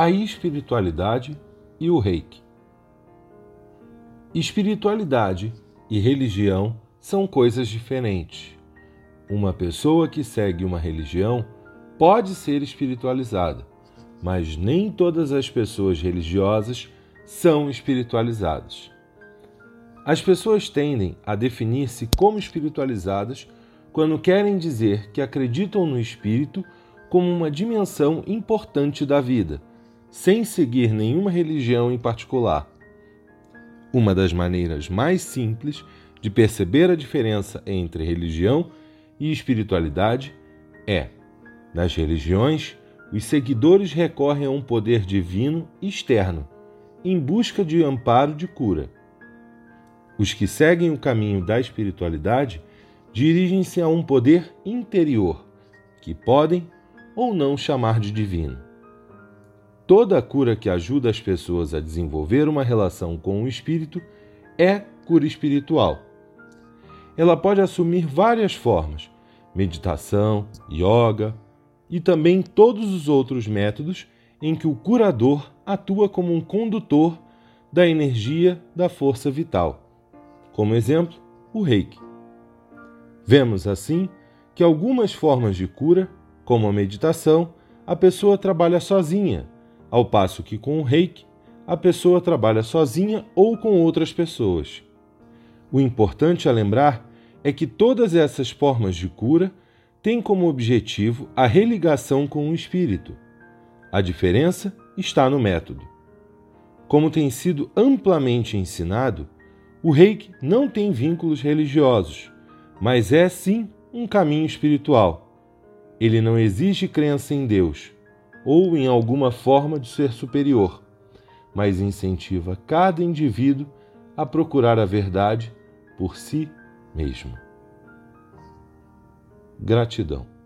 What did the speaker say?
a espiritualidade e o reiki. Espiritualidade e religião são coisas diferentes. Uma pessoa que segue uma religião pode ser espiritualizada, mas nem todas as pessoas religiosas são espiritualizadas. As pessoas tendem a definir-se como espiritualizadas quando querem dizer que acreditam no espírito como uma dimensão importante da vida sem seguir nenhuma religião em particular. Uma das maneiras mais simples de perceber a diferença entre religião e espiritualidade é: nas religiões, os seguidores recorrem a um poder divino externo em busca de amparo de cura. Os que seguem o caminho da espiritualidade dirigem-se a um poder interior, que podem ou não chamar de divino. Toda cura que ajuda as pessoas a desenvolver uma relação com o espírito é cura espiritual. Ela pode assumir várias formas: meditação, yoga e também todos os outros métodos em que o curador atua como um condutor da energia da força vital. Como exemplo, o reiki. Vemos assim que algumas formas de cura, como a meditação, a pessoa trabalha sozinha ao passo que com o reiki a pessoa trabalha sozinha ou com outras pessoas. O importante a lembrar é que todas essas formas de cura têm como objetivo a religação com o espírito. A diferença está no método. Como tem sido amplamente ensinado, o reiki não tem vínculos religiosos, mas é sim um caminho espiritual. Ele não exige crença em Deus ou em alguma forma de ser superior, mas incentiva cada indivíduo a procurar a verdade por si mesmo. Gratidão.